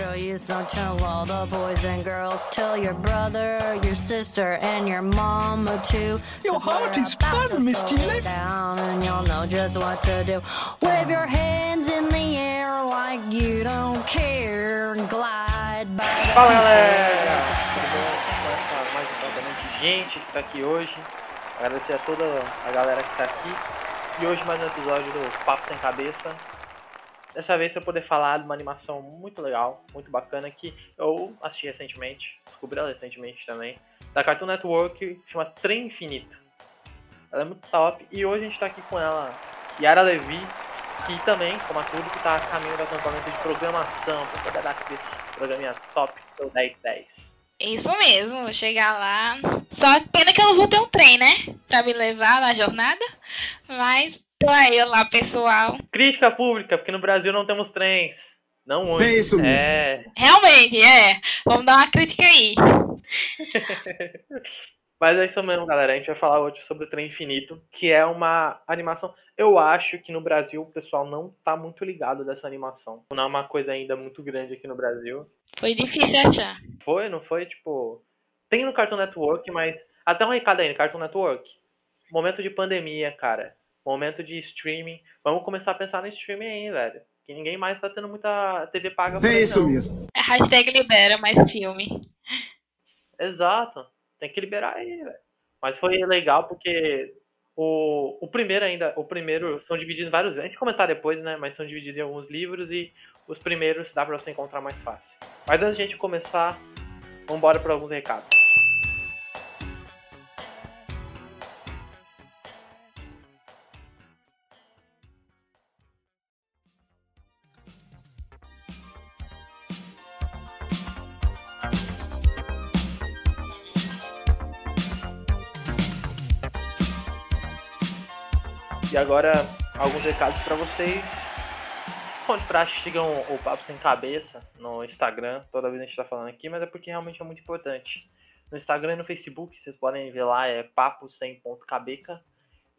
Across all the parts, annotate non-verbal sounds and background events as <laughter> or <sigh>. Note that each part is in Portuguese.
show you, so tell all the boys and girls, tell your brother, your sister, and your mama too. Your heart is fun, Miss Down and you'll know just what to do. Wave your hands in the air like you don't care. Glide by the Fala galera! Tudo bom? Com essa mais um de gente que tá aqui hoje. Agradecer a toda a galera que tá aqui. E hoje mais um episódio do Papo Sem Cabeça. Dessa vez eu poder falar de uma animação muito legal, muito bacana que eu assisti recentemente, descobri ela recentemente também, da Cartoon Network, chama Trem Infinito. Ela é muito top e hoje a gente tá aqui com ela, Yara Levi, que também, como a tudo, que tá a caminho do acampamento de programação, para poder dar aquele programinha top do 1010. Isso mesmo, vou chegar lá. Só pena que eu não vou ter um trem, né? Pra me levar na jornada. Mas tô aí lá, pessoal. Crítica pública, porque no Brasil não temos trens. Não muitos. É isso mesmo. É. Realmente, é. Vamos dar uma crítica aí. <laughs> Mas é isso mesmo, galera. A gente vai falar hoje sobre o Trem Infinito, que é uma animação. Eu acho que no Brasil o pessoal não tá muito ligado dessa animação. Não é uma coisa ainda muito grande aqui no Brasil. Foi difícil achar. Foi, não foi? Tipo. Tem no Cartoon Network, mas. Até um recado aí no Cartoon Network. Momento de pandemia, cara. Momento de streaming. Vamos começar a pensar no streaming aí, velho. Que ninguém mais tá tendo muita TV paga É aí, isso não. mesmo. É hashtag libera mais filme. Exato. Tem que liberar aí, velho. Mas foi legal porque o, o primeiro ainda, o primeiro são divididos em vários, a gente vai comentar depois, né, mas são divididos em alguns livros e os primeiros dá pra você encontrar mais fácil. Mas antes de a gente começar, vamos embora para alguns recados. Agora, alguns recados pra vocês. Onde pra sigam o Papo Sem Cabeça no Instagram. Toda vez a gente tá falando aqui, mas é porque realmente é muito importante. No Instagram e no Facebook, vocês podem ver lá, é papo sem ponto cabeca.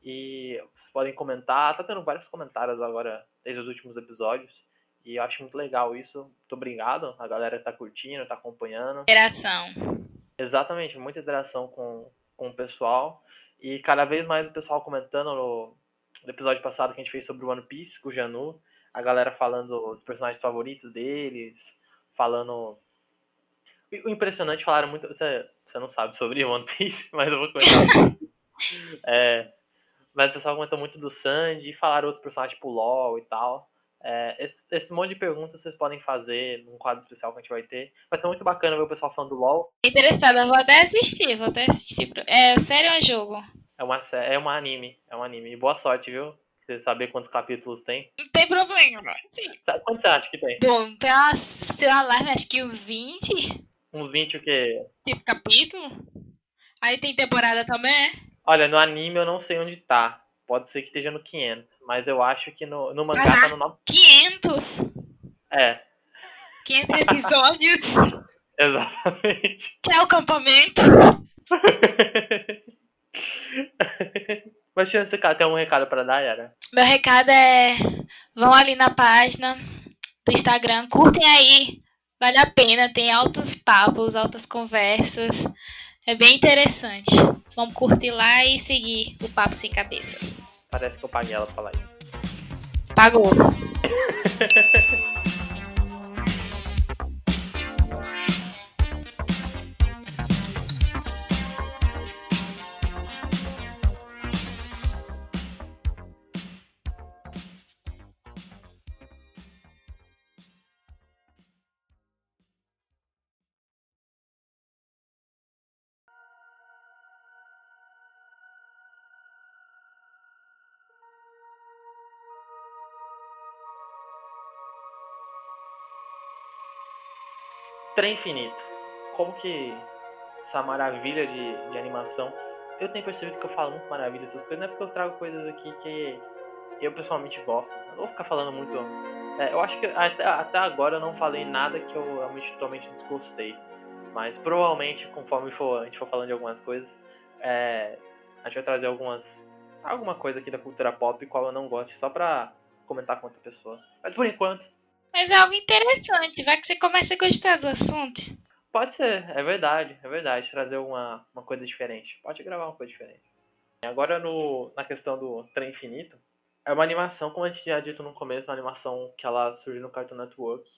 E vocês podem comentar. Tá tendo vários comentários agora, desde os últimos episódios. E eu acho muito legal isso. Muito obrigado. A galera tá curtindo, tá acompanhando. Interação. Exatamente, muita interação com, com o pessoal. E cada vez mais o pessoal comentando no, no episódio passado que a gente fez sobre o One Piece com o Janu. A galera falando dos personagens favoritos deles. Falando. O impressionante, falaram muito. Você, você não sabe sobre <laughs> One Piece, mas eu vou comentar. <laughs> é, mas o pessoal comentou muito do Sandy. Falaram outros personagens tipo LOL e tal. É, esse, esse monte de perguntas vocês podem fazer num quadro especial que a gente vai ter. Vai ser muito bacana ver o pessoal falando do LOL. Interessada, vou até assistir, vou até assistir. É sério ou é jogo? É uma, é uma anime, é um anime. E boa sorte, viu? Você saber quantos capítulos tem. Não tem problema. Sim. Sabe quanto você acha que tem? Bom, sei lá, live, acho que uns 20, Uns 20 o quê? tipo, capítulo. Aí tem temporada também. Olha, no anime eu não sei onde tá. Pode ser que esteja no 500, mas eu acho que no, no mangá tá no 9. 500. É, 500 <laughs> episódios. exatamente. Tchau, acampamento. <laughs> mas tirando esse cara, tem algum recado pra dar, Yara? Meu recado é: vão ali na página do Instagram, curtem aí. Vale a pena, tem altos papos, altas conversas. É bem interessante. Vamos curtir lá e seguir o Papo Sem Cabeça. Parece que eu paguei ela pra falar isso. Pagou. <laughs> Trem Infinito. Como que essa maravilha de, de animação. Eu tenho percebido que eu falo muito maravilha dessas coisas, não é porque eu trago coisas aqui que eu pessoalmente gosto. Não vou ficar falando muito. é, eu acho que até, até agora eu não falei nada que eu realmente totalmente desgostei. Mas provavelmente, conforme for, a gente for falando de algumas coisas, é, a gente vai trazer algumas. alguma coisa aqui da cultura pop qual eu não gosto, só pra comentar com outra pessoa. Mas por enquanto. Mas é algo interessante, vai que você começa a gostar do assunto. Pode ser, é verdade, é verdade. Trazer uma, uma coisa diferente. Pode gravar uma coisa diferente. Agora no, na questão do Trem Infinito, é uma animação, como a gente tinha dito no começo, uma animação que ela surgiu no Cartoon Network.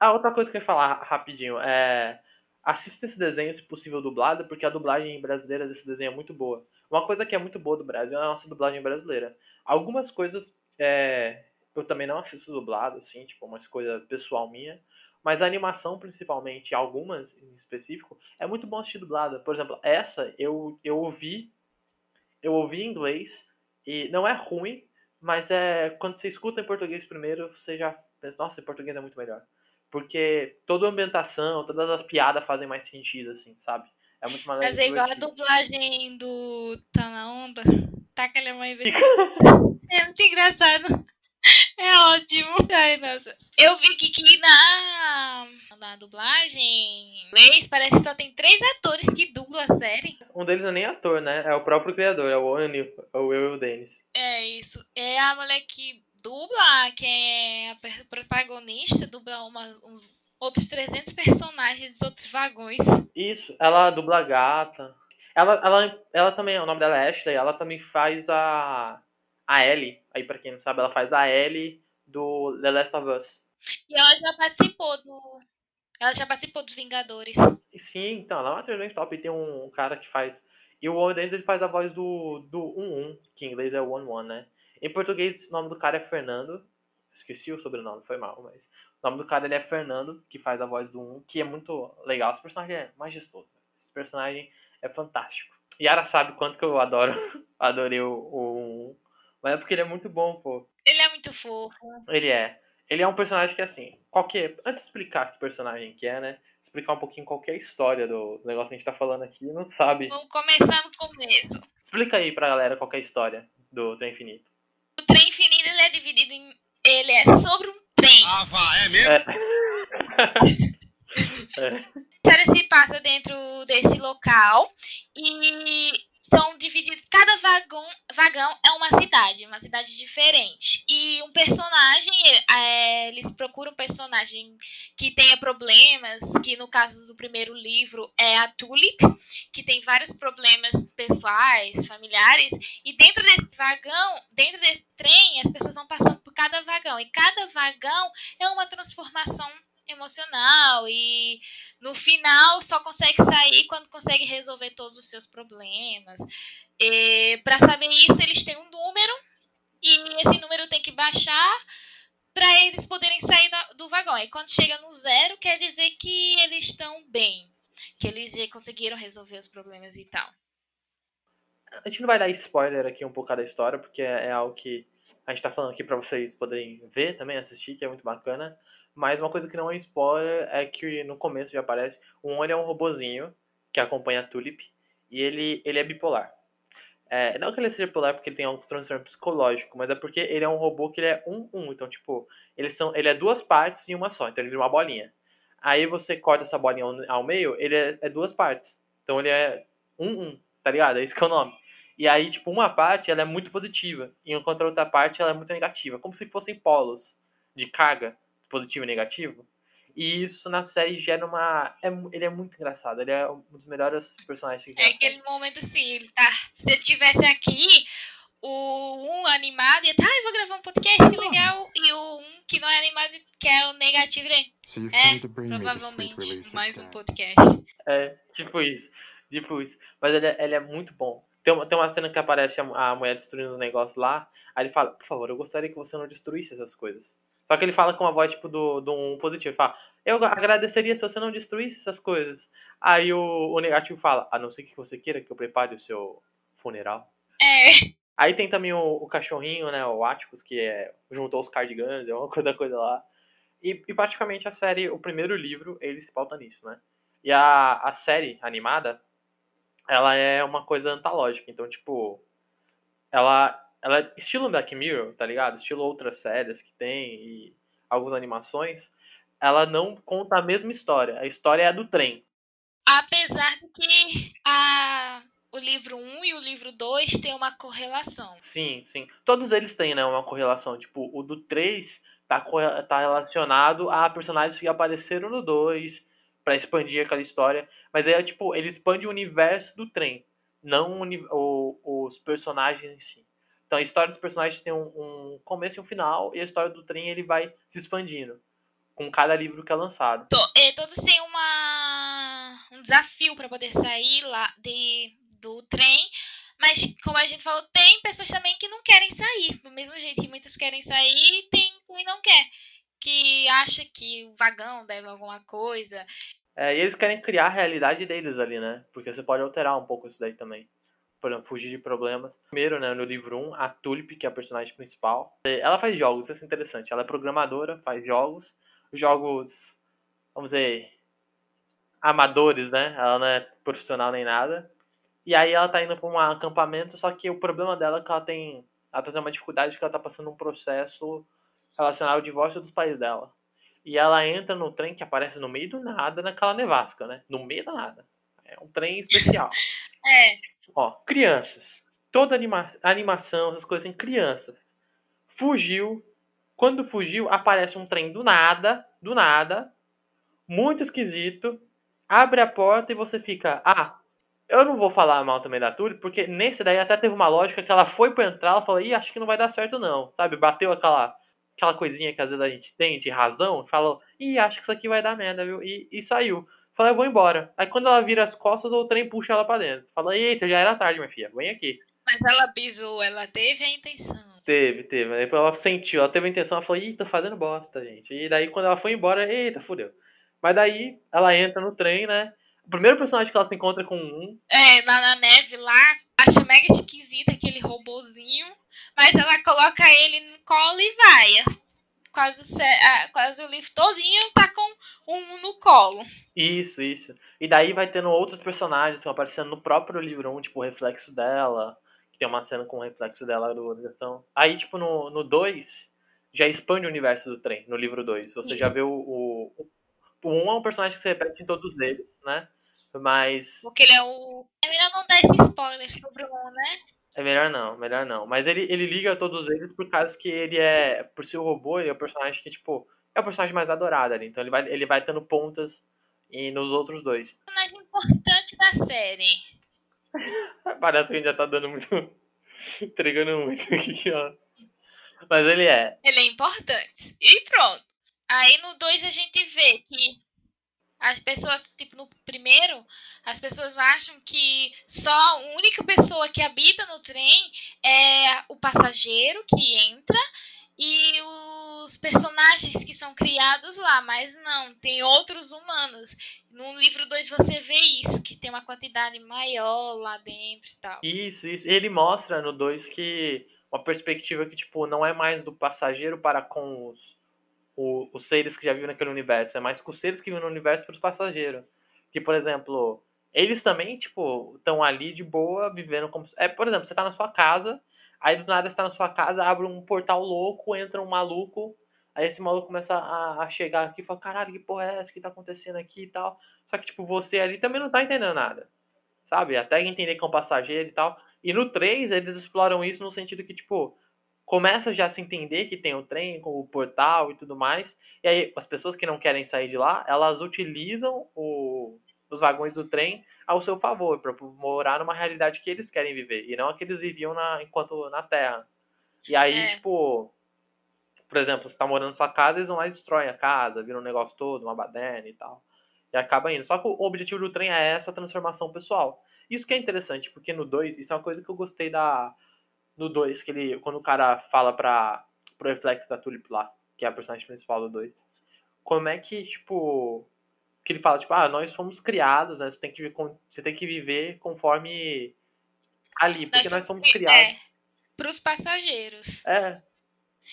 Ah, outra coisa que eu ia falar rapidinho é. Assista esse desenho, se possível, dublado, porque a dublagem brasileira desse desenho é muito boa. Uma coisa que é muito boa do Brasil é a nossa dublagem brasileira. Algumas coisas é, eu também não assisto dublado, assim, tipo, uma coisa pessoal minha. Mas a animação, principalmente, algumas em específico, é muito bom assistir dublada. Por exemplo, essa eu, eu ouvi. Eu ouvi em inglês e não é ruim, mas é quando você escuta em português primeiro, você já pensa, nossa, em português é muito melhor. Porque toda a ambientação, todas as piadas fazem mais sentido, assim, sabe? É muito mais Mas é igual a dublagem do Tá na Onda. Tá que a mãe <laughs> É muito engraçado. <laughs> É ótimo. Ai, nossa. Eu vi que, que na, na dublagem em inglês parece que só tem três atores que dublam a série. Um deles é nem ator, né? É o próprio criador, é o Owen, é o eu e o Dennis. É isso. É a mulher que dubla, que é a protagonista, dubla uma, uns outros 300 personagens dos outros vagões. Isso, ela dubla a gata. Ela, ela, ela também, o nome dela é Ashley, ela também faz a a Ellie, aí para quem não sabe, ela faz a Ellie do The Last of Us. E ela já participou do. Ela já participou dos Vingadores. Sim, então, ela é uma atriz bem top. E tem um cara que faz. E o Owen ele faz a voz do, do 1-1, que em inglês é 1-1, né? Em português, o nome do cara é Fernando. Esqueci o sobrenome, foi mal, mas. O nome do cara ele é Fernando, que faz a voz do 1, que é muito legal. Esse personagem é majestoso. Esse personagem é fantástico. Yara sabe quanto que eu adoro. <laughs> Adorei o, o 1. Mas é porque ele é muito bom, pô. Ele é muito fofo. Ele é. Ele é um personagem que, assim, qualquer. Antes de explicar que personagem que é, né? Explicar um pouquinho qual é a história do negócio que a gente tá falando aqui, não sabe. Vamos começar no começo. Explica aí pra galera qual é a história do Trem Infinito. O Trem Infinito ele é dividido em. Ele é sobre um trem. Ah, vá, é mesmo? É. <laughs> <laughs> é. A história se passa dentro desse local e são divididos. Cada vagão, vagão é uma cidade, uma cidade diferente. E um personagem, é, eles procuram um personagem que tenha problemas, que no caso do primeiro livro é a Tulip, que tem vários problemas pessoais, familiares. E dentro desse vagão, dentro desse trem, as pessoas vão passando por cada vagão. E cada vagão é uma transformação emocional e no final só consegue sair quando consegue resolver todos os seus problemas. Para saber isso, eles têm um número e esse número tem que baixar para eles poderem sair do vagão. E quando chega no zero, quer dizer que eles estão bem, que eles conseguiram resolver os problemas e tal. A gente não vai dar spoiler aqui um pouco da história, porque é, é algo que a gente está falando aqui para vocês poderem ver também, assistir, que é muito bacana. Mas uma coisa que não é spoiler é que no começo já aparece, o One é um robozinho que acompanha a Tulip e ele, ele é bipolar. É, não que ele seja bipolar porque ele tem um transtorno psicológico, mas é porque ele é um robô que ele é um um, então tipo, ele são, ele é duas partes em uma só, então ele vira uma bolinha. Aí você corta essa bolinha ao meio, ele é, é duas partes. Então ele é um um, tá ligado? É isso que é o nome. E aí, tipo, uma parte ela é muito positiva, enquanto a outra parte ela é muito negativa, como se fossem polos de carga positivo e negativo. E isso na série gera uma. É, ele é muito engraçado, ele é um dos melhores personagens que É aquele momento assim, ele tá. Se eu tivesse aqui, o um animado ia tá, ah, eu vou gravar um podcast, que legal. E o um que não é animado, que é o negativo, ele. So é, provavelmente mais um podcast. É, tipo isso. Tipo isso. Mas ele é, ele é muito bom. Tem uma, tem uma cena que aparece a, a mulher destruindo os negócios lá. Aí ele fala, por favor, eu gostaria que você não destruísse essas coisas. Só que ele fala com uma voz, tipo, do, do um positivo. Ele fala, eu agradeceria se você não destruísse essas coisas. Aí o, o negativo fala, a não ser que você queira que eu prepare o seu funeral. É. Aí tem também o, o cachorrinho, né, o Atticus, que é, juntou os cardigans, é uma <laughs> coisa, coisa lá. E, e praticamente a série, o primeiro livro, ele se pauta nisso, né? E a, a série animada, ela é uma coisa antológica. Então, tipo, ela ela é estilo Black Mirror, tá ligado? Estilo outras séries que tem e algumas animações. Ela não conta a mesma história. A história é a do trem. Apesar de que a o livro 1 e o livro 2 têm uma correlação. Sim, sim. Todos eles têm, né, uma correlação. Tipo, o do 3 tá, tá relacionado a personagens que apareceram no 2 para expandir aquela história. Mas aí, tipo, ele expande o universo do trem, não o, os personagens em si. Então a história dos personagens tem um, um, começo e um final, e a história do trem ele vai se expandindo com cada livro que é lançado. É, todos têm uma, um desafio para poder sair lá de, do trem, mas como a gente falou, tem pessoas também que não querem sair. Do mesmo jeito que muitos querem sair, tem quem não quer. Que acha que o vagão deve alguma coisa. É, e eles querem criar a realidade deles ali, né? Porque você pode alterar um pouco isso daí também. Pra fugir de problemas. Primeiro, né, no livro 1, a Tulip, que é a personagem principal, ela faz jogos, isso é interessante. Ela é programadora, faz jogos. Jogos, vamos dizer, amadores, né? Ela não é profissional nem nada. E aí ela tá indo pra um acampamento, só que o problema dela é que ela tem. Ela tá tendo uma dificuldade que ela tá passando um processo relacionado ao divórcio dos pais dela. E ela entra no trem que aparece no meio do nada naquela nevasca, né? No meio da nada. É um trem especial. <laughs> é. Ó, crianças. Toda anima animação, essas coisas em crianças. Fugiu. Quando fugiu, aparece um trem do nada, do nada, muito esquisito. Abre a porta e você fica, ah, eu não vou falar mal também da Turi, porque nesse daí até teve uma lógica que ela foi pra entrar, ela falou, ih, acho que não vai dar certo não, sabe? Bateu aquela, aquela coisinha que às vezes a gente tem de razão, falou, ih, acho que isso aqui vai dar merda, viu? E, e saiu. Falei, eu vou embora. Aí quando ela vira as costas, o trem puxa ela pra dentro. Fala, eita, já era tarde, minha filha, vem aqui. Mas ela pisou, ela teve a intenção. Teve, teve. Aí ela sentiu, ela teve a intenção, ela falou, ih, tô fazendo bosta, gente. E daí quando ela foi embora, eita, fudeu. Mas daí ela entra no trem, né? O primeiro personagem que ela se encontra com um. É, lá na neve lá, acha mega esquisita aquele robozinho. Mas ela coloca ele no colo e vai quase, o, quase o livro todinho tá com um no colo. Isso, isso. E daí vai tendo outros personagens que vão aparecendo no próprio livro 1, tipo o reflexo dela, que tem uma cena com o reflexo dela do organização. Aí, tipo, no 2, no dois, já expande o universo do trem, no livro 2. Você isso. já vê o, o. O 1 um é um personagem que se repete em todos eles, né? Mas. Porque ele é o. É melhor não dar esse spoiler sobre o 1, né? É melhor não, melhor não. Mas ele, ele liga a todos eles por causa que ele é, por ser o robô, ele é o personagem que, tipo, é o personagem mais adorado ali. Então ele vai, ele vai tendo pontas e nos outros dois. Personagem importante da série. <laughs> Parece que a gente já tá dando muito. <laughs> entregando muito aqui, ó. Mas ele é. Ele é importante. E pronto. Aí no 2 a gente vê que as pessoas, tipo, no primeiro, as pessoas acham que só a única pessoa que habita no trem é o passageiro que entra e os personagens que são criados lá, mas não, tem outros humanos. No livro 2 você vê isso, que tem uma quantidade maior lá dentro e tal. Isso, isso. Ele mostra no 2 que uma perspectiva que, tipo, não é mais do passageiro para com os o, os seres que já vivem naquele universo, é mais com os seres que vivem no universo para os passageiros. Que, por exemplo, eles também, tipo, estão ali de boa, vivendo como. É, por exemplo, você está na sua casa, aí do nada você tá na sua casa, abre um portal louco, entra um maluco, aí esse maluco começa a, a chegar aqui e fala, caralho, que porra é essa que tá acontecendo aqui e tal. Só que, tipo, você ali também não tá entendendo nada. Sabe? Até entender que é um passageiro e tal. E no 3, eles exploram isso no sentido que, tipo, começa já a se entender que tem o trem, com o portal e tudo mais. E aí as pessoas que não querem sair de lá, elas utilizam o, os vagões do trem ao seu favor, para morar numa realidade que eles querem viver, e não a que eles viviam na, enquanto na Terra. E aí, é. tipo, por exemplo, você tá morando na sua casa, eles vão lá e destroem a casa, viram um negócio todo, uma baderna e tal. E acaba indo. Só que o objetivo do trem é essa transformação pessoal. Isso que é interessante, porque no 2, isso é uma coisa que eu gostei da, no 2, que ele, quando o cara fala pra, pro reflexo da Tulip lá, que é a personagem principal do 2, como é que, tipo, que ele fala, tipo, ah, nós fomos criados, né, você tem que, você tem que viver conforme ali, porque nós, nós somos criados. É, pros passageiros. É.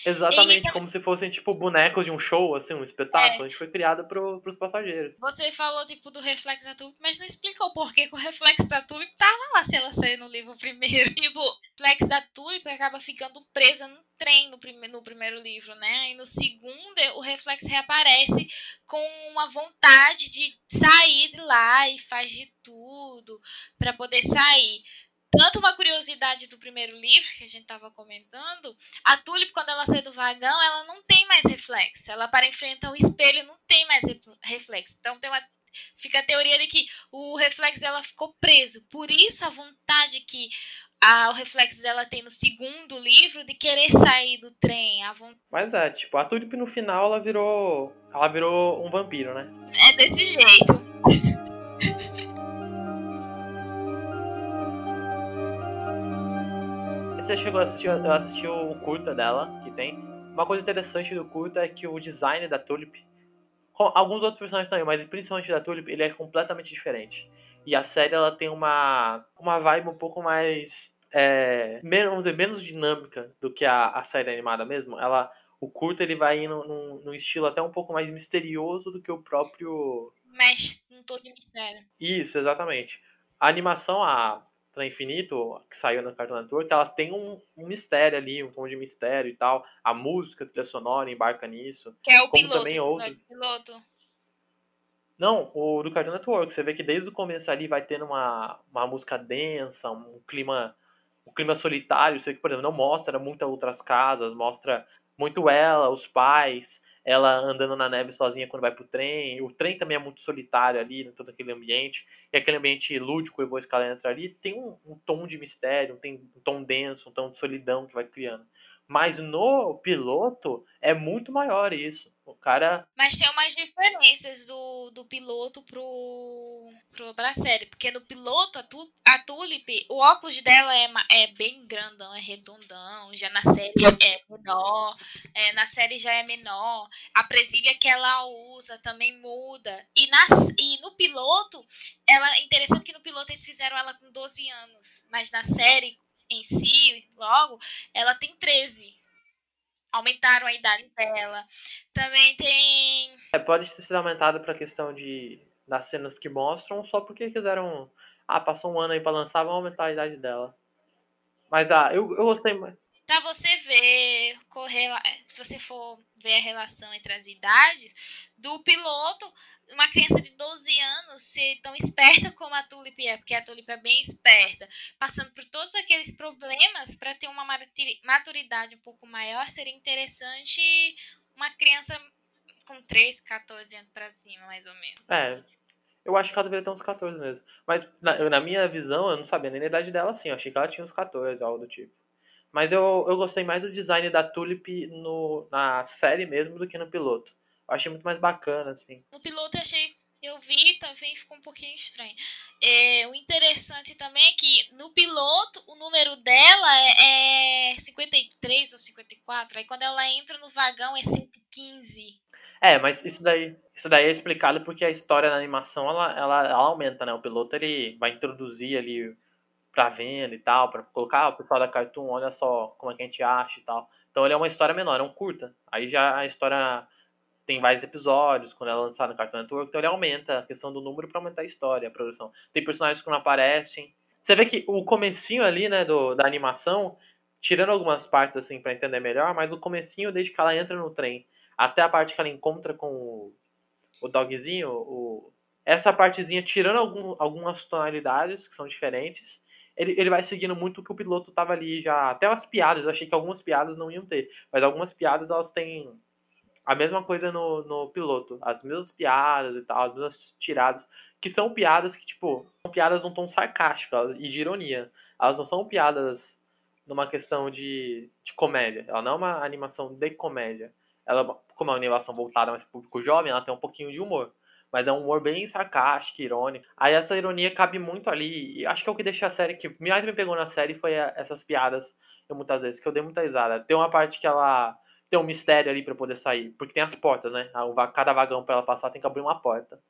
Exatamente, como se fossem, tipo, bonecos de um show, assim, um espetáculo. É. A gente foi criado pro, pros passageiros. Você falou, tipo, do reflexo da tulip, mas não explicou por que o reflexo da tulip tava lá se ela saiu no livro primeiro. <laughs> Tipo, o reflexo da tulip acaba ficando presa no trem no, prime no primeiro livro, né? E no segundo, o reflexo reaparece com uma vontade de sair de lá e faz de tudo para poder sair tanto uma curiosidade do primeiro livro, que a gente estava comentando, a Tulip, quando ela sai do vagão, ela não tem mais reflexo. Ela, para enfrentar o espelho, não tem mais reflexo. Então, tem uma, fica a teoria de que o reflexo dela ficou preso. Por isso, a vontade que a, o reflexo dela tem no segundo livro de querer sair do trem. A vontade... Mas é, tipo, a Tulip no final, ela virou, ela virou um vampiro, né? É desse jeito. Você chegou a assistir, eu assisti o curta dela, que tem. Uma coisa interessante do curta é que o design da Tulip, com alguns outros personagens também, mas principalmente da Tulip, ele é completamente diferente. E a série ela tem uma, uma vibe um pouco mais. É, menos, vamos dizer, menos dinâmica do que a, a série animada mesmo. Ela, o curta ele vai indo num, num estilo até um pouco mais misterioso do que o próprio. Mexe um todo de mistério. Isso, exatamente. A animação, a, Trem Infinito, que saiu no Cartoon Network, ela tem um, um, mistério ali, um tom de mistério e tal. A música, a trilha sonora embarca nisso. Que é o piloto, também outros. piloto. Não, o do Cartoon Network, você vê que desde o começo ali vai tendo uma, uma música densa, um clima um clima solitário, você que, por exemplo, não mostra muitas outras casas, mostra muito ela, os pais, ela andando na neve sozinha quando vai pro trem. O trem também é muito solitário ali, né, todo aquele ambiente. E aquele ambiente lúdico, que ela entra ali, tem um, um tom de mistério, tem um tom denso, um tom de solidão que vai criando. Mas no piloto é muito maior isso. O cara. Mas tem umas diferenças do, do piloto pro, pro, pra série. Porque no piloto, a, tu, a Tulip, o óculos dela é, é bem grandão, é redondão. Já na série é menor. É, na série já é menor. A presilha que ela usa também muda. E, na, e no piloto, ela interessante que no piloto eles fizeram ela com 12 anos. Mas na série, em si, logo, ela tem 13. Aumentaram a idade dela. Também tem. É, pode ter sido aumentado pra questão de das cenas que mostram, só porque quiseram. Ah, passou um ano aí pra lançar, vamos aumentar a idade dela. Mas ah, eu, eu gostei mais. Pra você ver, correr, se você for ver a relação entre as idades, do piloto, uma criança de 12 anos ser tão esperta como a Tulip é, porque a Tulip é bem esperta, passando por todos aqueles problemas para ter uma maturidade um pouco maior, seria interessante uma criança com 3, 14 anos para cima, mais ou menos. É, eu acho que ela deveria ter uns 14 mesmo. Mas na, na minha visão, eu não sabia nem a idade dela assim, eu achei que ela tinha uns 14, algo do tipo. Mas eu, eu gostei mais do design da Tulip no, na série mesmo do que no piloto. Eu achei muito mais bacana, assim. No piloto eu achei. Eu vi também ficou um pouquinho estranho. É, o interessante também é que no piloto o número dela é, é 53 ou 54. Aí quando ela entra no vagão é 115. É, mas isso daí, isso daí é explicado porque a história da animação ela, ela, ela aumenta, né? O piloto ele vai introduzir ali pra venda e tal, para colocar o pessoal da Cartoon, olha só como é que a gente acha e tal. Então ele é uma história menor, é um curta. Aí já a história tem vários episódios, quando ela é lançada no Cartoon Network, então ele aumenta a questão do número para aumentar a história, a produção. Tem personagens que não aparecem. Você vê que o comecinho ali, né, do, da animação, tirando algumas partes assim para entender melhor, mas o comecinho desde que ela entra no trem até a parte que ela encontra com o, o dogzinho, o, essa partezinha tirando algum, algumas tonalidades que são diferentes, ele, ele vai seguindo muito o que o piloto tava ali já. Até as piadas, eu achei que algumas piadas não iam ter. Mas algumas piadas elas têm a mesma coisa no, no piloto. As mesmas piadas e tal, as mesmas tiradas. Que são piadas que, tipo, são piadas num tom sarcástico e de ironia. Elas não são piadas numa questão de, de comédia. Ela não é uma animação de comédia. Ela, como é uma animação voltada mais para público jovem, ela tem um pouquinho de humor mas é um humor bem sarcástico, irônico. Aí essa ironia cabe muito ali, e acho que é o que deixa a série, que mais me pegou na série foi essas piadas, eu, muitas vezes, que eu dei muita risada. Tem uma parte que ela tem um mistério ali para poder sair, porque tem as portas, né? Cada vagão para ela passar tem que abrir uma porta.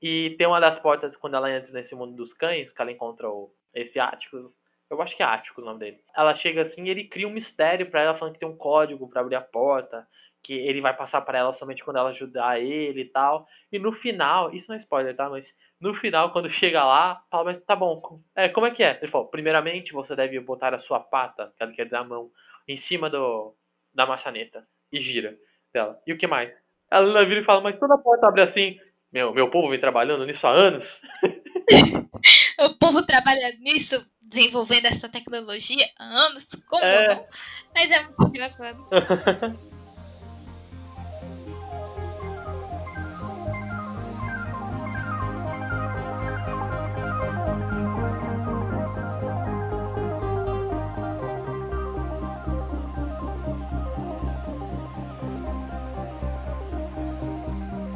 E tem uma das portas, quando ela entra nesse mundo dos cães, que ela encontra o, esse Áticos, Eu acho que é Ático o nome dele. Ela chega assim e ele cria um mistério para ela, falando que tem um código para abrir a porta, que ele vai passar para ela somente quando ela ajudar ele e tal. E no final, isso não é spoiler, tá? Mas no final, quando chega lá, fala, mas tá bom, é, como é que é? Ele falou, primeiramente você deve botar a sua pata, que ela quer dizer a mão, em cima do, da maçaneta e gira dela. E o que mais? Ela vira e fala, mas toda porta abre assim. Meu, meu povo vem trabalhando nisso há anos. <laughs> o povo trabalha nisso, desenvolvendo essa tecnologia há anos. Como É. não? Mas é muito engraçado. <laughs>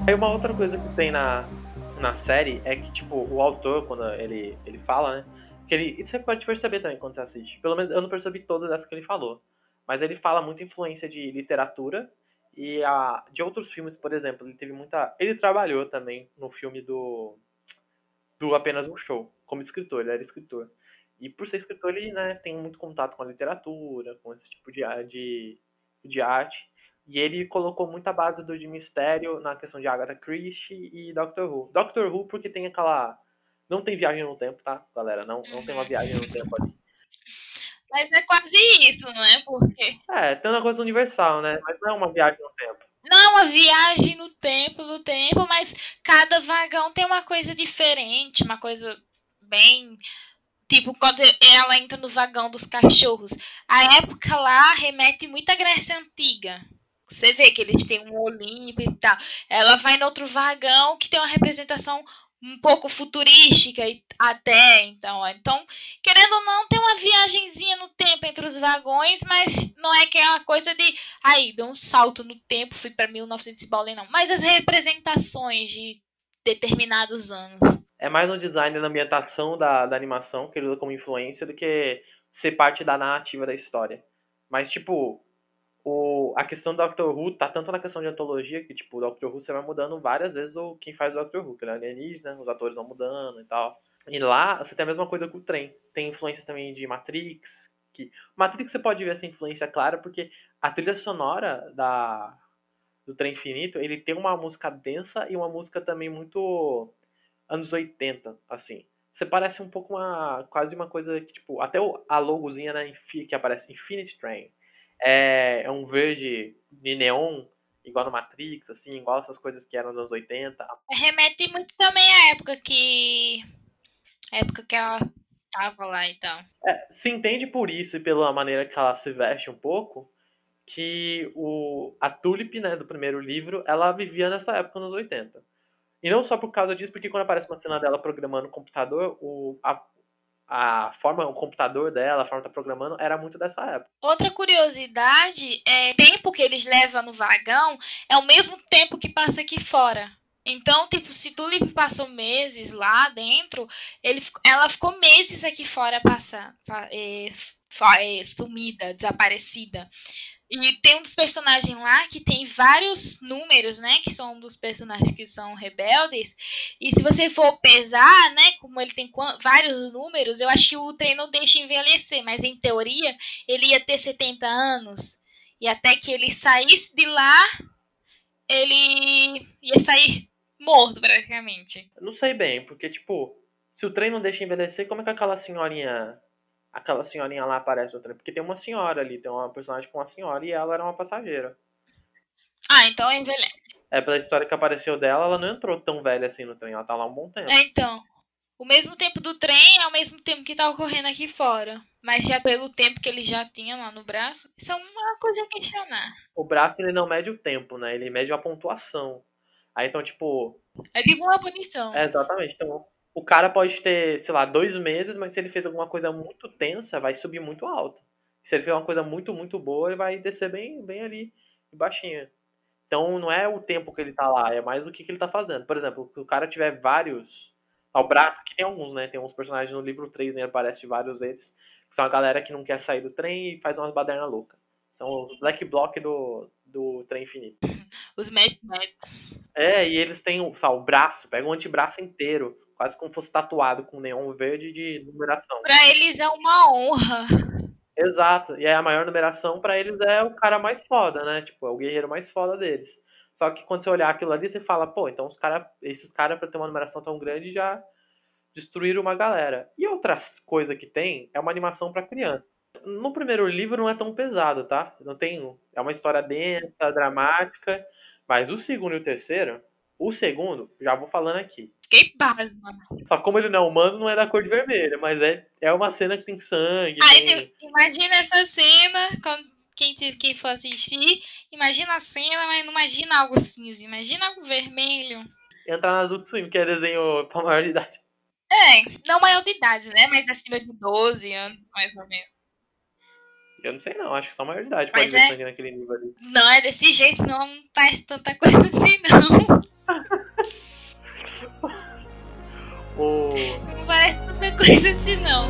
Aí uma outra coisa que tem na, na série é que, tipo, o autor, quando ele, ele fala, né? Que ele, isso você pode perceber também quando você assiste. Pelo menos eu não percebi todas essas que ele falou. Mas ele fala muita influência de literatura e a, de outros filmes, por exemplo. Ele teve muita. Ele trabalhou também no filme do. Do Apenas um Show, como escritor, ele era escritor. E por ser escritor, ele né, tem muito contato com a literatura, com esse tipo de, de, de arte. E ele colocou muita base do de mistério na questão de Agatha Christie e Doctor Who. Doctor Who porque tem aquela... Não tem viagem no tempo, tá, galera? Não, não tem uma viagem no tempo ali. Mas é quase isso, não é? Porque É, tem uma coisa universal, né? Mas não é uma viagem no tempo. não é uma viagem no tempo, no tempo, mas cada vagão tem uma coisa diferente, uma coisa bem. Tipo, quando ela entra no vagão dos cachorros. A época lá remete muito à Grécia Antiga. Você vê que eles têm um Olimpo e tal. Ela vai no outro vagão que tem uma representação um pouco futurística até então. Então, querendo ou não, tem uma viagenzinha no tempo entre os vagões, mas não é aquela coisa de aí, deu um salto no tempo, fui para 1900 e bola, não. Mas as representações de determinados anos. É mais um design da ambientação da, da animação que ele usa como influência do que ser parte da narrativa da história. Mas, tipo, o, a questão do Doctor Who tá tanto na questão de antologia que, tipo, o Doctor Who você vai mudando várias vezes o, quem faz o Doctor Who, que é alienígena, os atores vão mudando e tal. E lá você tem a mesma coisa com o trem. Tem influências também de Matrix. Que... Matrix você pode ver essa influência clara porque a trilha sonora da, do Trem Infinito, ele tem uma música densa e uma música também muito anos 80, assim. Você parece um pouco uma. quase uma coisa que, tipo, até a logozinha né, que aparece Infinity Train. É, é um verde de neon, igual no Matrix, assim, igual essas coisas que eram nos anos 80. Remete muito também à época que. A época que ela tava lá então. É, se entende por isso e pela maneira que ela se veste um pouco, que o, a Tulip, né, do primeiro livro, ela vivia nessa época nos 80. E não só por causa disso, porque quando aparece uma cena dela programando o computador, o, a, a forma, o computador dela, a forma que tá programando, era muito dessa época. Outra curiosidade é o tempo que eles levam no vagão é o mesmo tempo que passa aqui fora. Então, tipo, se Tulip passou meses lá dentro, ele, ela ficou meses aqui fora passar, pa- fa- é, sumida, desaparecida. E tem um dos personagens lá que tem vários números, né? Que são um dos personagens que são rebeldes. E se você for pesar, né? Como ele tem vários números, eu acho que o trem não deixa envelhecer. Mas em teoria, ele ia ter 70 anos. E até que ele saísse de lá, ele ia sair morto, praticamente. Não sei bem, porque, tipo, se o trem não deixa envelhecer, como é que aquela senhorinha. Aquela senhorinha lá aparece no trem? Porque tem uma senhora ali, tem uma personagem com uma senhora e ela era uma passageira. Ah, então envelhece. É, pela história que apareceu dela, ela não entrou tão velha assim no trem, ela tá lá um bom tempo. É, então. O mesmo tempo do trem é o mesmo tempo que tá ocorrendo aqui fora. Mas já pelo tempo que ele já tinha lá no braço, isso é uma coisa a questionar. O braço, ele não mede o tempo, né? Ele mede a pontuação. Aí, então, tipo... É tipo uma punição. É, exatamente. Então, o cara pode ter, sei lá, dois meses, mas se ele fez alguma coisa muito tensa, vai subir muito alto. Se ele fez uma coisa muito, muito boa, ele vai descer bem, bem ali, baixinho. Então, não é o tempo que ele tá lá, é mais o que, que ele tá fazendo. Por exemplo, se o cara tiver vários... Ao braço, que tem alguns, né? Tem uns personagens no livro 3, né? Aparece vários deles. Que são a galera que não quer sair do trem e faz umas badernas loucas. São os Black Block do, do trem infinito. <laughs> Os Mad Max. É, e eles têm o, sabe, o braço, pega o antebraço inteiro, quase como fosse tatuado com neon verde de numeração. Pra eles é uma honra. Exato. E aí a maior numeração pra eles é o cara mais foda, né? Tipo, é o guerreiro mais foda deles. Só que quando você olhar aquilo ali, você fala, pô, então os cara, esses caras, pra ter uma numeração tão grande, já destruíram uma galera. E outras coisas que tem é uma animação pra criança. No primeiro livro não é tão pesado, tá? Não tem. É uma história densa, dramática. Mas o segundo e o terceiro, o segundo, já vou falando aqui. Fiquei pasma. Só como ele não é humano, não é da cor de vermelho, mas é, é uma cena que tem sangue. Aí, tem... imagina essa cena, quem, quem for assistir, imagina a cena, mas não imagina algo cinza, imagina algo vermelho. Entrar na Adult Swim, que é desenho pra maior de idade. É, não maior de idade, né? Mas acima de 12 anos, mais ou menos. Eu não sei não, acho que só maior de idade pode ver é. sangue naquele nível ali. Não é desse jeito, não faz tanta coisa <laughs> assim, não. Parece tanta coisa assim, não.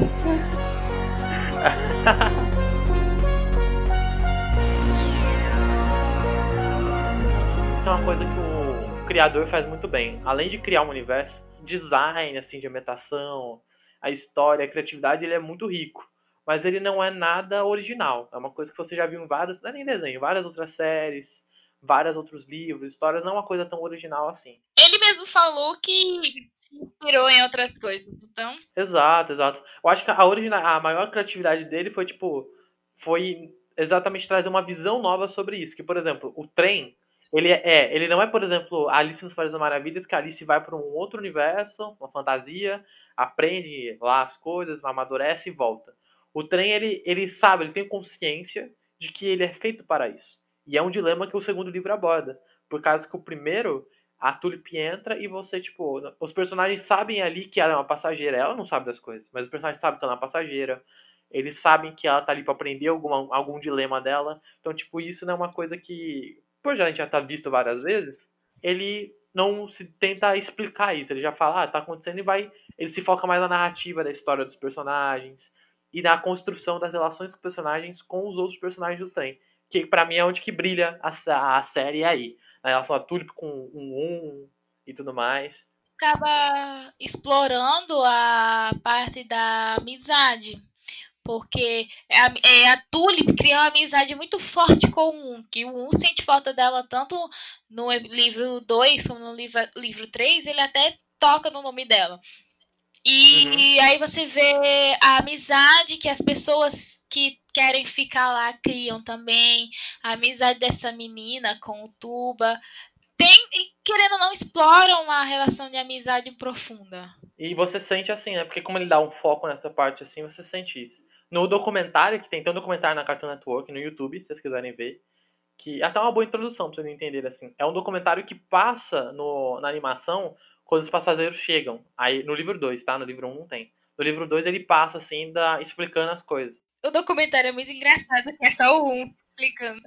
Então é uma coisa que o criador faz muito bem. Além de criar um universo, design assim de ambientação, a história, a criatividade, ele é muito rico. Mas ele não é nada original. É uma coisa que você já viu em vários, não é nem desenho, várias outras séries, vários outros livros, histórias, não é uma coisa tão original assim. Ele mesmo falou que inspirou em outras coisas, então. Exato, exato. Eu acho que a, origina, a maior criatividade dele foi, tipo, foi exatamente trazer uma visão nova sobre isso. Que, por exemplo, o trem, ele é, ele não é, por exemplo, Alice nos Países das Maravilhas, que a Alice vai para um outro universo, uma fantasia, aprende lá as coisas, amadurece e volta. O trem, ele, ele sabe, ele tem consciência de que ele é feito para isso. E é um dilema que o segundo livro aborda. Por causa que o primeiro, a Tulip entra e você, tipo, os personagens sabem ali que ela é uma passageira. Ela não sabe das coisas, mas os personagens sabem que ela é uma passageira. Eles sabem que ela tá ali pra aprender alguma, algum dilema dela. Então, tipo, isso não é uma coisa que, por já a gente já tá visto várias vezes, ele não se tenta explicar isso. Ele já fala, ah, tá acontecendo e vai. Ele se foca mais na narrativa da história dos personagens e na construção das relações com os personagens com os outros personagens do trem. Que pra mim é onde que brilha a, a série aí. Na relação a Tulip com um um e tudo mais. acaba explorando a parte da amizade. Porque a, é, a Tulip criou uma amizade muito forte com o Um, que o Um sente falta dela tanto no livro 2 como no livro, livro 3, ele até toca no nome dela. E aí você vê a amizade que as pessoas que querem ficar lá criam também, a amizade dessa menina com o Tuba. Tem, e querendo ou não, exploram uma relação de amizade profunda. E você sente assim, né? Porque como ele dá um foco nessa parte assim, você sente isso. No documentário, que tem, tem um documentário na Cartoon Network, no YouTube, se vocês quiserem ver, que é até uma boa introdução pra vocês entenderem assim. É um documentário que passa no, na animação quando os passageiros chegam. Aí no livro 2, tá? No livro 1 um não tem. No livro 2 ele passa assim, da, explicando as coisas. O documentário é muito engraçado, que é só o um explicando.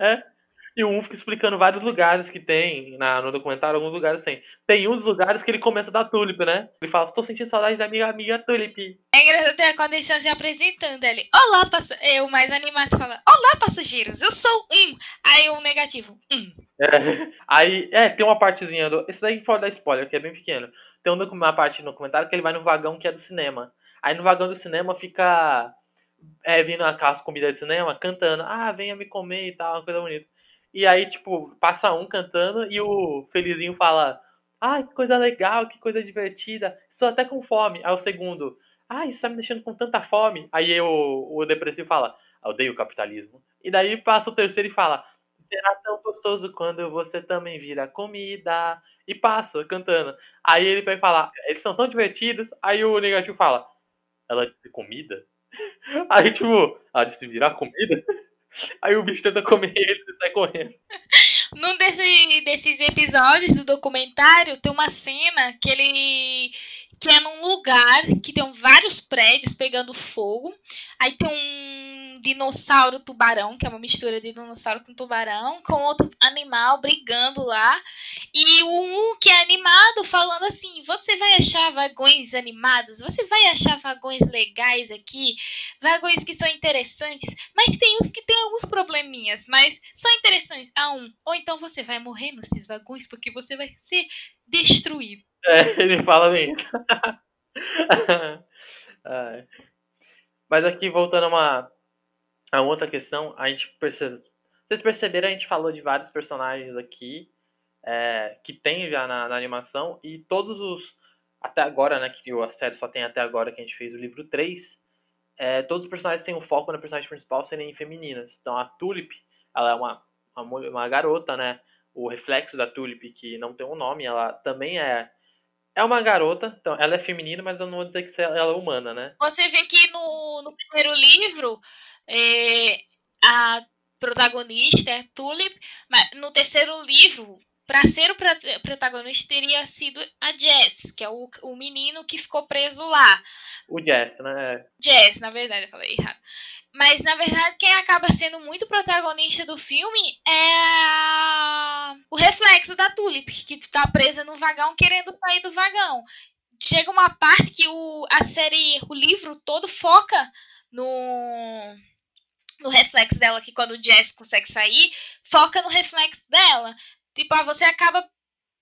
E o um fica explicando vários lugares que tem na, no documentário, alguns lugares tem. Tem uns lugares que ele começa da Tulip, né? Ele fala, tô sentindo saudade da minha amiga Tulip. É engraçado até quando eles estão se apresentando ele. Olá, passa... Eu, mais animado, fala: Olá, passageiros, eu sou um. Aí o negativo, um. É, <laughs> aí, é, tem uma partezinha do. Esse daí pode dar spoiler, que é bem pequeno. Tem uma uma parte no comentário que ele vai no vagão que é do cinema. Aí no vagão do cinema fica é, vindo aquelas comidas de cinema cantando, ah, venha me comer e tal, uma coisa bonita. E aí, tipo, passa um cantando e o felizinho fala, ai, que coisa legal, que coisa divertida, estou até com fome. Aí o segundo, ai, isso tá me deixando com tanta fome. Aí o, o depressivo fala, odeio o capitalismo. E daí passa o terceiro e fala, será tão gostoso quando você também vira comida. E passa cantando. Aí ele vai falar, eles são tão divertidos. Aí o negativo fala, ela disse comida? <laughs> Aí tipo, ela disse virar comida? <laughs> Aí o bicho tenta comer ele e sai correndo. Num desse, desses episódios do documentário, tem uma cena que ele. que é num lugar que tem vários prédios pegando fogo. Aí tem um dinossauro tubarão, que é uma mistura de dinossauro com tubarão, com outro animal brigando lá. E um que é animado falando assim: você vai achar vagões animados, você vai achar vagões legais aqui, vagões que são interessantes, mas tem uns que tem alguns probleminhas, mas são interessantes. Ah, um. Ou então você vai morrer nesses vagões porque você vai ser destruído. É, <laughs> ele fala. É. <laughs> Mas aqui, voltando a uma a outra questão, a gente percebe. Vocês perceberam, a gente falou de vários personagens aqui é, que tem já na, na, animação e todos os. Até agora, né? Que a série só tem até agora que a gente fez o livro 3. É, todos os personagens têm um foco na personagem principal serem femininas. Então a Tulip, ela é uma, uma, uma garota, né? O reflexo da Tulip, que não tem um nome, ela também é é uma garota, então ela é feminina, mas eu não vou dizer que ela é humana, né? Você vê que no, no primeiro livro é, a protagonista é Tulip, mas no terceiro livro, para ser o protagonista, teria sido a Jess, que é o, o menino que ficou preso lá. O Jess, né? Jess, na verdade, eu falei errado. Mas, na verdade, quem acaba sendo muito protagonista do filme é a... o reflexo da Tulip, que tá presa no vagão querendo sair do vagão. Chega uma parte que o, a série, o livro todo foca no, no reflexo dela, que quando o Jess consegue sair, foca no reflexo dela. Tipo, ah, você acaba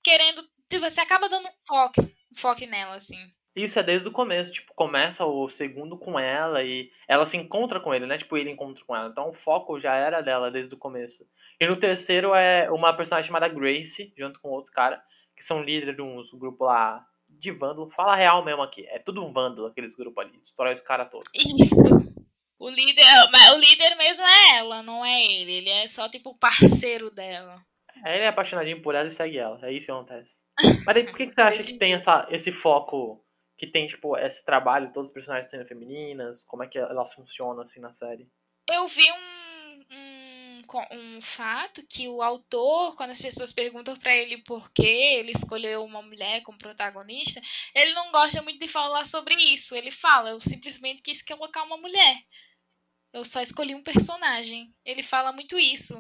querendo. Tipo, você acaba dando um foco, um foco nela, assim. Isso é desde o começo, tipo, começa o segundo com ela e ela se encontra com ele, né? Tipo, ele encontra com ela. Então o foco já era dela desde o começo. E no terceiro é uma personagem chamada Grace, junto com outro cara, que são líderes de uns grupos lá de vândalo. Fala real mesmo aqui. É tudo vândalo, aqueles grupos ali. Destrói os caras todos. Isso. O líder, o líder mesmo é ela, não é ele. Ele é só tipo parceiro dela. É, ele é apaixonadinho por ela e segue ela. É isso que acontece. <laughs> Mas aí, por que, que você acha que tem essa, esse foco que tem, tipo, esse trabalho, todos os personagens sendo femininas, como é que elas funcionam, assim, na série? Eu vi um, um, um fato que o autor, quando as pessoas perguntam para ele por que ele escolheu uma mulher como protagonista, ele não gosta muito de falar sobre isso. Ele fala, eu simplesmente quis colocar uma mulher. Eu só escolhi um personagem. Ele fala muito isso.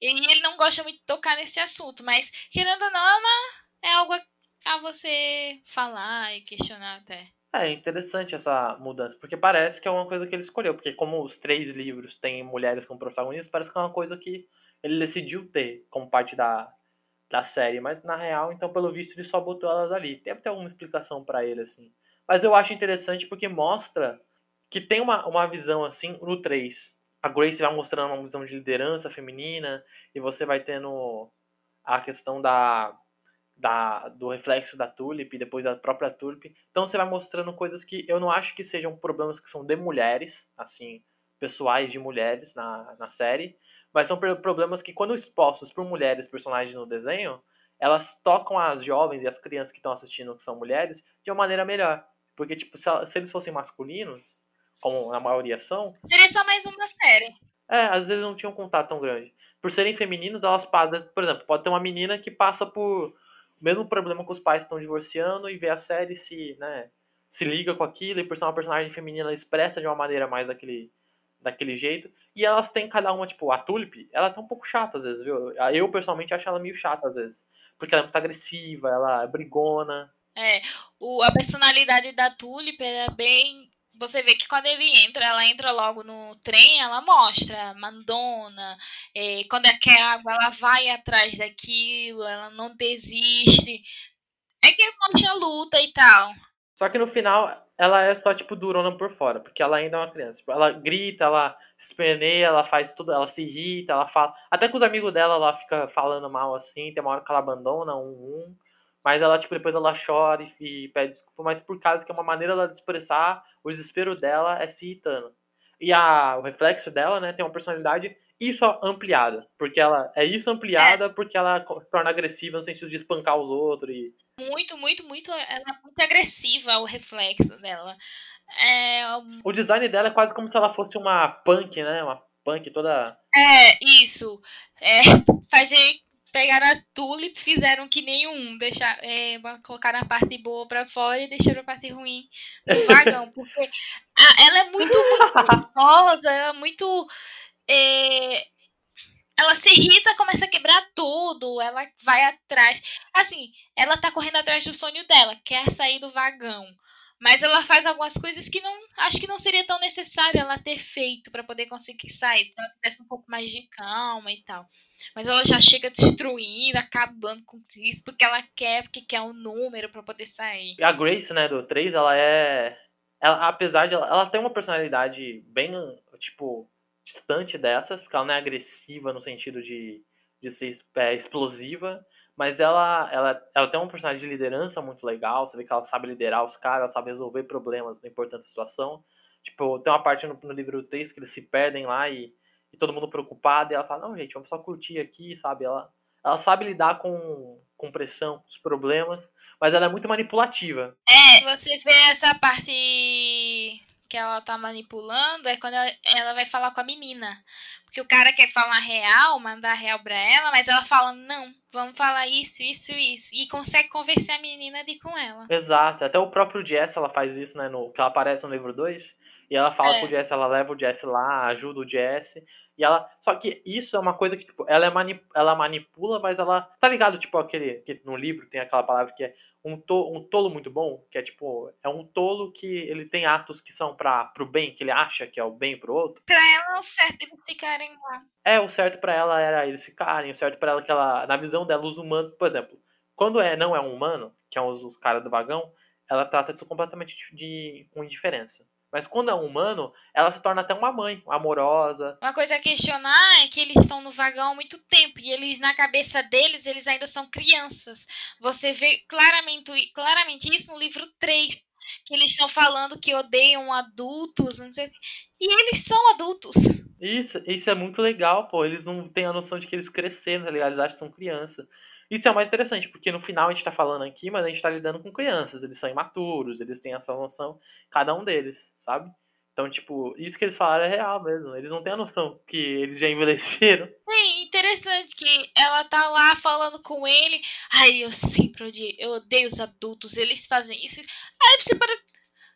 E ele não gosta muito de tocar nesse assunto, mas, querendo ou não, é, uma, é algo a você falar e questionar até. É interessante essa mudança, porque parece que é uma coisa que ele escolheu, porque como os três livros têm mulheres como protagonistas, parece que é uma coisa que ele decidiu ter como parte da, da série, mas na real, então pelo visto ele só botou elas ali. Deve ter alguma explicação para ele assim. Mas eu acho interessante porque mostra que tem uma, uma visão assim no 3. A Grace vai mostrando uma visão de liderança feminina e você vai tendo a questão da da, do reflexo da Tulip e depois da própria Tulip. Então você vai mostrando coisas que eu não acho que sejam problemas que são de mulheres, assim, pessoais de mulheres na, na série, mas são problemas que, quando expostos por mulheres, personagens no desenho, elas tocam as jovens e as crianças que estão assistindo, que são mulheres, de uma maneira melhor. Porque, tipo, se, se eles fossem masculinos, como a maioria são. Seria só mais uma série. É, às vezes não tinham um contato tão grande. Por serem femininos, elas passam. Por exemplo, pode ter uma menina que passa por mesmo problema com os pais estão divorciando e vê a série se, né, se liga com aquilo e por ser uma personagem feminina ela expressa de uma maneira mais daquele, daquele jeito. E elas têm cada uma, tipo, a Tulip, ela tá um pouco chata às vezes, viu? Eu pessoalmente acho ela meio chata às vezes. Porque ela é muito agressiva, ela é brigona. É, o, a personalidade da Tulip é bem você vê que quando ele entra, ela entra logo no trem, ela mostra mandona, é, quando ela quer água, ela vai atrás daquilo, ela não desiste. É que mostra a luta e tal. Só que no final, ela é só, tipo, durona por fora, porque ela ainda é uma criança. Tipo, ela grita, ela esperneia, ela faz tudo, ela se irrita, ela fala. Até com os amigos dela, ela fica falando mal assim, tem uma hora que ela abandona um, um. Mas ela, tipo, depois ela chora e, e pede desculpa, mas por causa que é uma maneira dela de expressar o desespero dela é se irritando. E a, o reflexo dela, né, tem uma personalidade isso ampliada. Porque ela é isso ampliada é. porque ela se torna agressiva no sentido de espancar os outros. E... Muito, muito, muito. Ela é muito agressiva o reflexo dela. É... O design dela é quase como se ela fosse uma punk, né? Uma punk toda. É, isso. É, <laughs> fazer pegaram a Tulip, fizeram que nenhum, deixar, é, colocaram a parte boa pra fora e deixaram a parte ruim no <laughs> vagão. Porque a, ela é muito, muito nervosa, ela é muito. É, ela se irrita, começa a quebrar tudo, ela vai atrás. Assim, ela tá correndo atrás do sonho dela, quer sair do vagão. Mas ela faz algumas coisas que não acho que não seria tão necessário ela ter feito para poder conseguir sair. Se ela tivesse um pouco mais de calma e tal. Mas ela já chega destruindo, acabando com isso, porque ela quer, porque quer um número para poder sair. A Grace, né, do 3, ela é. Ela, apesar de. Ela, ela tem uma personalidade bem, tipo, distante dessas, porque ela não é agressiva no sentido de, de ser é, explosiva, mas ela, ela, ela tem uma personagem de liderança muito legal, você vê que ela sabe liderar os caras, ela sabe resolver problemas na importante situação. Tipo, tem uma parte no, no livro 3 que eles se perdem lá e, e todo mundo preocupado, e ela fala, não, gente, vamos só curtir aqui, sabe? Ela, ela sabe lidar com, com pressão, com os problemas, mas ela é muito manipulativa. É, você vê essa parte que ela tá manipulando é quando ela, ela, vai falar com a menina. Porque o cara quer falar real, mandar real pra ela, mas ela fala, não, vamos falar isso, isso, isso. E consegue convencer a menina de ir com ela. Exato. Até o próprio Jess, ela faz isso, né? No, que ela aparece no livro 2. E ela fala é. pro Jess, ela leva o Jess lá, ajuda o Jess. E ela. Só que isso é uma coisa que, tipo, ela, é manip, ela manipula, mas ela. Tá ligado, tipo, aquele. Que no livro tem aquela palavra que é um, to, um tolo muito bom, que é tipo, é um tolo que ele tem atos que são para pro bem, que ele acha que é o bem pro outro. Pra ela é o certo eles ficarem lá. É, o certo para ela era eles ficarem, o certo para ela que ela, na visão dela, os humanos, por exemplo, quando é não é um humano, que é os, os caras do vagão, ela trata tudo completamente de, com indiferença. Mas quando é um humano, ela se torna até uma mãe, amorosa. Uma coisa a questionar é que eles estão no vagão há muito tempo e eles, na cabeça deles, eles ainda são crianças. Você vê claramente, claramente isso no livro 3. Que eles estão falando que odeiam adultos, não sei o quê. E eles são adultos. Isso, isso é muito legal, pô. Eles não têm a noção de que eles cresceram, tá ligado? Eles acham que são crianças. Isso é o mais interessante, porque no final a gente está falando aqui, mas a gente está lidando com crianças, eles são imaturos, eles têm essa noção, cada um deles, sabe? Então, tipo, isso que eles falaram é real mesmo. Eles não têm a noção que eles já <laughs> envelheceram. É interessante que ela tá lá falando com ele. Ai, eu sempre odiei, eu odeio os adultos, eles fazem isso. Aí você para.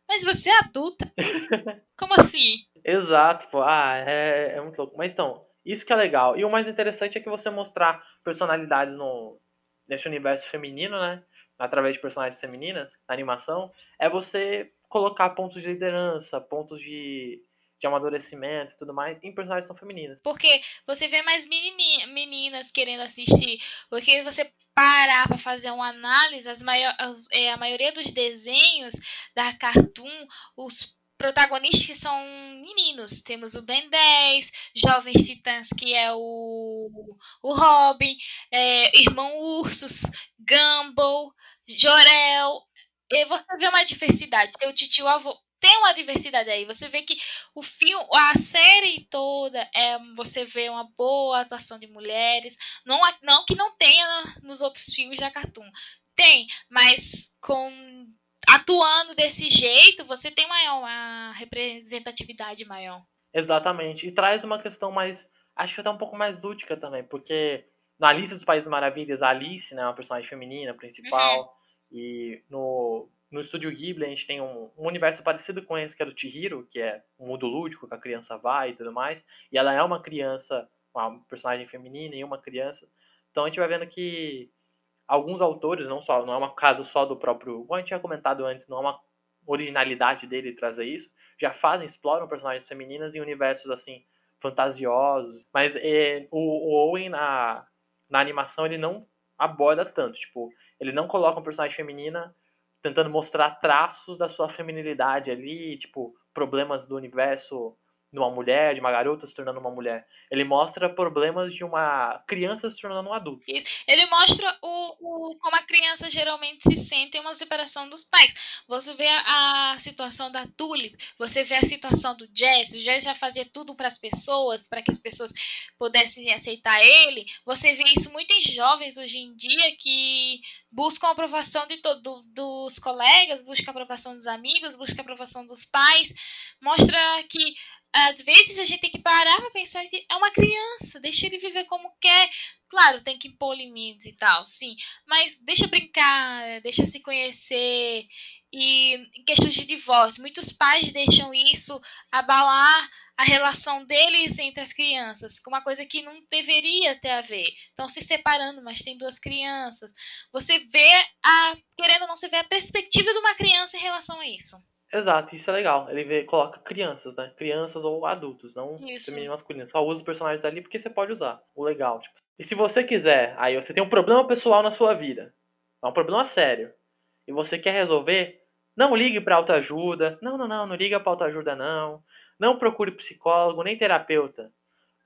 Mas você é adulta? <laughs> Como assim? Exato, pô. Ah, é, é muito louco. Mas então, isso que é legal. E o mais interessante é que você mostrar personalidades no, nesse universo feminino, né? Através de personagens femininas, na animação, é você colocar pontos de liderança, pontos de, de amadurecimento e tudo mais em personagens que são femininas. Porque você vê mais meninas querendo assistir. Porque você parar para fazer uma análise, as maior, as, é, a maioria dos desenhos da Cartoon, os protagonistas que são meninos. Temos o Ben 10, Jovens Titãs, que é o, o Robin, é, Irmão Ursos, Gumball, Jorel. E você vê uma diversidade. Tem o titio avô. Tem uma diversidade aí. Você vê que o filme, a série toda, é, você vê uma boa atuação de mulheres. Não, não que não tenha nos outros filmes da Cartoon. Tem, mas com atuando desse jeito, você tem maior, uma representatividade maior. Exatamente. E traz uma questão mais. Acho que até um pouco mais lúdica também, porque na lista dos Países Maravilhas, a Alice, né, é uma personagem feminina principal. Uhum. E no, no estúdio Ghibli a gente tem um, um, universo parecido com esse, que é do Chihiro, que é um mundo lúdico, que a criança vai e tudo mais. E ela é uma criança, uma personagem feminina e uma criança. Então a gente vai vendo que alguns autores, não só, não é um caso só do próprio, como a gente tinha comentado antes, não é uma originalidade dele trazer isso, já fazem, exploram personagens femininas em universos assim fantasiosos, mas é, o, o, Owen na, na animação ele não aborda tanto, tipo, ele não coloca uma personagem feminina tentando mostrar traços da sua feminilidade ali, tipo, problemas do universo de uma mulher, de uma garota se tornando uma mulher. Ele mostra problemas de uma criança se tornando um adulto. Ele mostra o, o como a criança geralmente se sente em uma separação dos pais. Você vê a, a situação da Tulip, você vê a situação do Jess. O Jess já fazia tudo para as pessoas, para que as pessoas pudessem aceitar ele. Você vê isso muito em jovens hoje em dia que buscam a aprovação de todo, dos colegas, buscam a aprovação dos amigos, buscam a aprovação dos pais. Mostra que às vezes a gente tem que parar para pensar que é uma criança, deixa ele viver como quer. Claro, tem que impor limites e tal, sim, mas deixa brincar, deixa se conhecer. E em questões de divórcio, muitos pais deixam isso abalar a relação deles entre as crianças, uma coisa que não deveria ter a ver. Estão se separando, mas tem duas crianças. Você vê a, querendo ou não, você vê a perspectiva de uma criança em relação a isso. Exato, isso é legal. Ele vê, coloca crianças, né? Crianças ou adultos, não Isso. feminino e masculino. Só usa os personagens ali porque você pode usar. O legal, tipo. E se você quiser, aí você tem um problema pessoal na sua vida. É um problema sério. E você quer resolver, não ligue pra autoajuda. Não, não, não, não liga pra autoajuda, não. Não procure psicólogo, nem terapeuta.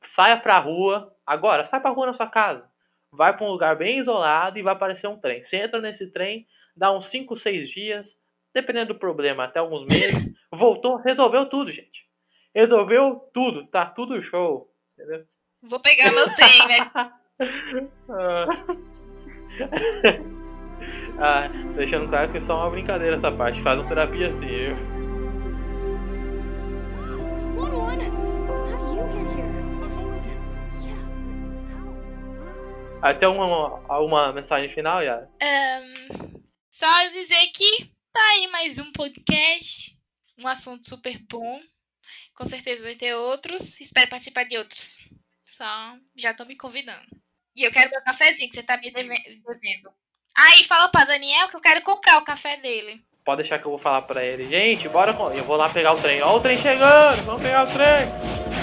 Saia pra rua. Agora, sai pra rua na sua casa. Vai pra um lugar bem isolado e vai aparecer um trem. Você entra nesse trem, dá uns 5, 6 dias, dependendo do problema, até alguns meses, voltou, resolveu tudo, gente. Resolveu tudo, tá tudo show. Entendeu? Vou pegar meu trem, né? <laughs> Ah. <laughs> Ah, deixando claro que é só uma brincadeira essa parte. Faz uma terapia assim. How? Até uma, alguma mensagem final, Yara? Ahn, só dizer que tá aí mais um podcast. Um assunto super bom. Com certeza vai ter outros. Espero participar de outros. Só já tô me convidando. E eu quero meu cafezinho que você tá me deve- devendo. Ah, e fala pra Daniel que eu quero comprar o café dele. Pode deixar que eu vou falar pra ele. Gente, bora. Eu vou lá pegar o trem. Ó, o trem chegando. Vamos pegar o trem.